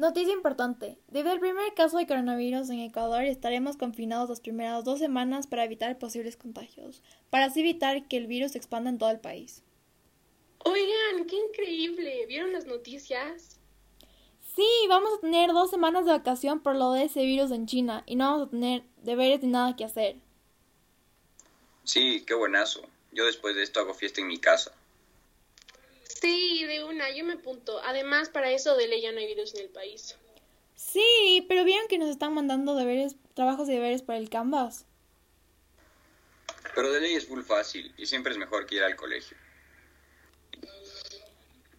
Noticia importante. Debido al primer caso de coronavirus en Ecuador, estaremos confinados las primeras dos semanas para evitar posibles contagios, para así evitar que el virus se expanda en todo el país. Oigan, qué increíble. ¿Vieron las noticias? Sí, vamos a tener dos semanas de vacación por lo de ese virus en China y no vamos a tener deberes ni nada que hacer. Sí, qué buenazo. Yo después de esto hago fiesta en mi casa. Sí, de una, yo me apunto. Además, para eso de ley ya no hay virus en el país. Sí, pero vieron que nos están mandando deberes, trabajos y deberes para el Canvas. Pero de ley es full fácil y siempre es mejor que ir al colegio.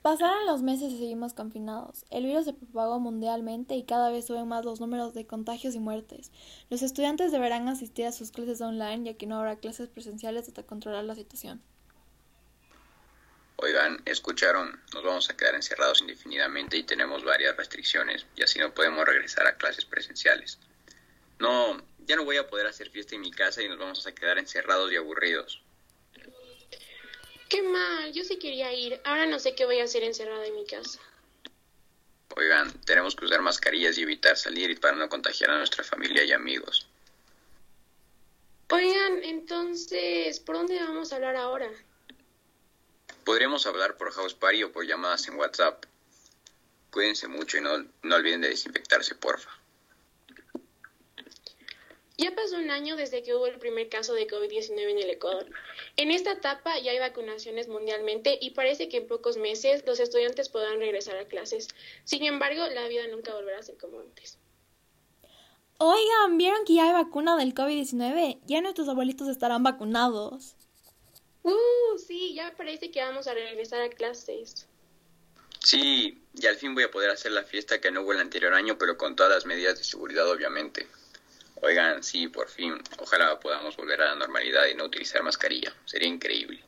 Pasaron los meses y seguimos confinados. El virus se propagó mundialmente y cada vez suben más los números de contagios y muertes. Los estudiantes deberán asistir a sus clases online ya que no habrá clases presenciales hasta controlar la situación. Oigan, escucharon, nos vamos a quedar encerrados indefinidamente y tenemos varias restricciones y así no podemos regresar a clases presenciales. No, ya no voy a poder hacer fiesta en mi casa y nos vamos a quedar encerrados y aburridos. Qué mal, yo sí quería ir. Ahora no sé qué voy a hacer encerrada en mi casa. Oigan, tenemos que usar mascarillas y evitar salir para no contagiar a nuestra familia y amigos. Oigan, entonces, ¿por dónde vamos a hablar ahora? Podríamos hablar por House Party o por llamadas en WhatsApp. Cuídense mucho y no, no olviden de desinfectarse, porfa. Ya pasó un año desde que hubo el primer caso de COVID-19 en el Ecuador. En esta etapa ya hay vacunaciones mundialmente y parece que en pocos meses los estudiantes podrán regresar a clases. Sin embargo, la vida nunca volverá a ser como antes. Oigan, ¿vieron que ya hay vacuna del COVID-19? Ya nuestros abuelitos estarán vacunados. Uh, ya parece que vamos a regresar a clases. Sí, y al fin voy a poder hacer la fiesta que no hubo el anterior año, pero con todas las medidas de seguridad, obviamente. Oigan, sí, por fin. Ojalá podamos volver a la normalidad y no utilizar mascarilla. Sería increíble.